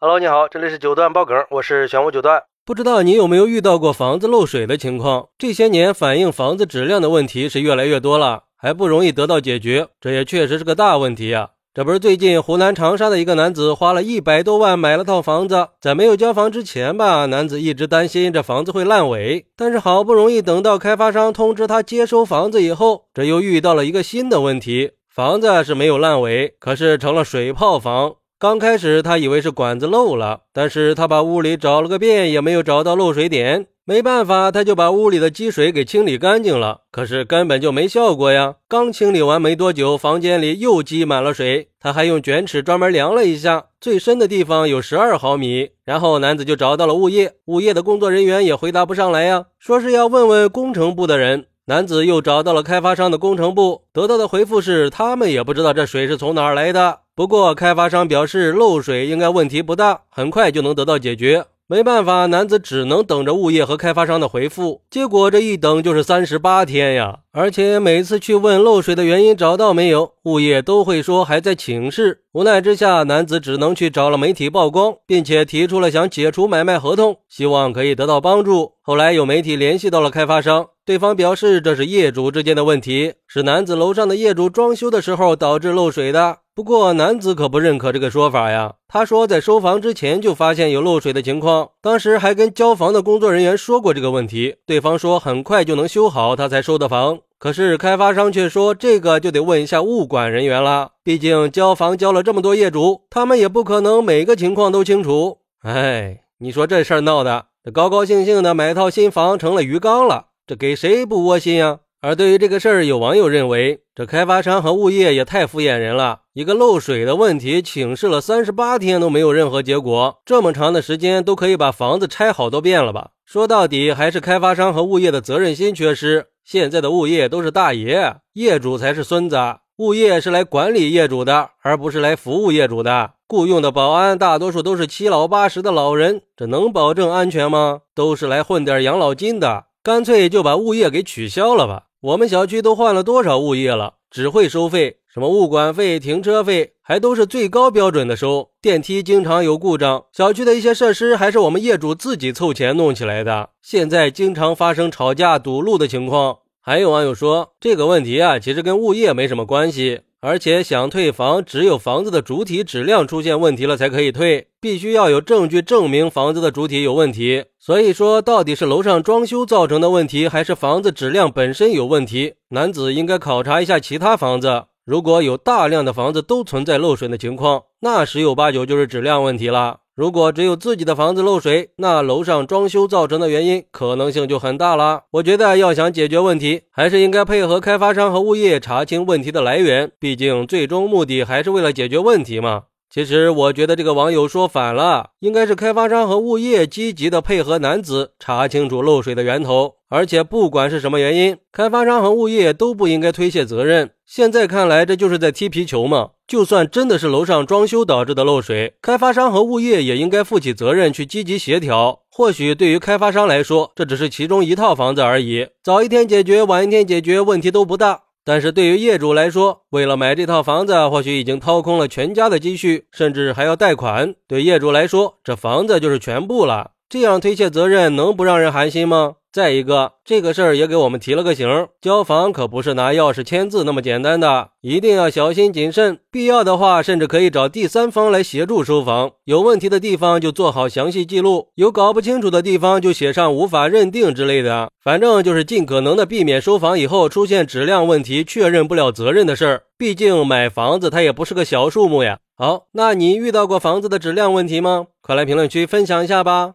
Hello，你好，这里是九段爆梗，我是玄武九段。不知道你有没有遇到过房子漏水的情况？这些年反映房子质量的问题是越来越多了，还不容易得到解决，这也确实是个大问题呀。这不是最近湖南长沙的一个男子花了一百多万买了套房子，在没有交房之前吧，男子一直担心这房子会烂尾，但是好不容易等到开发商通知他接收房子以后，这又遇到了一个新的问题，房子是没有烂尾，可是成了水泡房。刚开始他以为是管子漏了，但是他把屋里找了个遍，也没有找到漏水点。没办法，他就把屋里的积水给清理干净了，可是根本就没效果呀。刚清理完没多久，房间里又积满了水。他还用卷尺专门量了一下，最深的地方有十二毫米。然后男子就找到了物业，物业的工作人员也回答不上来呀，说是要问问工程部的人。男子又找到了开发商的工程部，得到的回复是他们也不知道这水是从哪儿来的。不过，开发商表示漏水应该问题不大，很快就能得到解决。没办法，男子只能等着物业和开发商的回复。结果这一等就是三十八天呀！而且每次去问漏水的原因找到没有，物业都会说还在请示。无奈之下，男子只能去找了媒体曝光，并且提出了想解除买卖合同，希望可以得到帮助。后来有媒体联系到了开发商，对方表示这是业主之间的问题，是男子楼上的业主装修的时候导致漏水的。不过男子可不认可这个说法呀。他说在收房之前就发现有漏水的情况，当时还跟交房的工作人员说过这个问题，对方说很快就能修好，他才收的房。可是开发商却说这个就得问一下物管人员了，毕竟交房交了这么多业主，他们也不可能每个情况都清楚。哎，你说这事儿闹的，这高高兴兴的买套新房成了鱼缸了，这给谁不窝心呀？而对于这个事儿，有网友认为，这开发商和物业也太敷衍人了。一个漏水的问题，请示了三十八天都没有任何结果，这么长的时间都可以把房子拆好多遍了吧？说到底，还是开发商和物业的责任心缺失。现在的物业都是大爷，业主才是孙子。物业是来管理业主的，而不是来服务业主的。雇佣的保安大多数都是七老八十的老人，这能保证安全吗？都是来混点养老金的，干脆就把物业给取消了吧。我们小区都换了多少物业了？只会收费，什么物管费、停车费，还都是最高标准的收。电梯经常有故障，小区的一些设施还是我们业主自己凑钱弄起来的。现在经常发生吵架、堵路的情况。还有网友说，这个问题啊，其实跟物业没什么关系。而且想退房，只有房子的主体质量出现问题了才可以退，必须要有证据证明房子的主体有问题。所以说，到底是楼上装修造成的问题，还是房子质量本身有问题？男子应该考察一下其他房子，如果有大量的房子都存在漏水的情况，那十有八九就是质量问题了。如果只有自己的房子漏水，那楼上装修造成的原因可能性就很大了。我觉得要想解决问题，还是应该配合开发商和物业查清问题的来源，毕竟最终目的还是为了解决问题嘛。其实我觉得这个网友说反了，应该是开发商和物业积极的配合男子查清楚漏水的源头，而且不管是什么原因，开发商和物业都不应该推卸责任。现在看来，这就是在踢皮球嘛。就算真的是楼上装修导致的漏水，开发商和物业也应该负起责任去积极协调。或许对于开发商来说，这只是其中一套房子而已，早一天解决，晚一天解决，问题都不大。但是对于业主来说，为了买这套房子，或许已经掏空了全家的积蓄，甚至还要贷款。对业主来说，这房子就是全部了。这样推卸责任，能不让人寒心吗？再一个，这个事儿也给我们提了个醒：交房可不是拿钥匙签字那么简单的，一定要小心谨慎。必要的话，甚至可以找第三方来协助收房。有问题的地方就做好详细记录，有搞不清楚的地方就写上无法认定之类的。反正就是尽可能的避免收房以后出现质量问题、确认不了责任的事儿。毕竟买房子它也不是个小数目呀。好，那你遇到过房子的质量问题吗？快来评论区分享一下吧。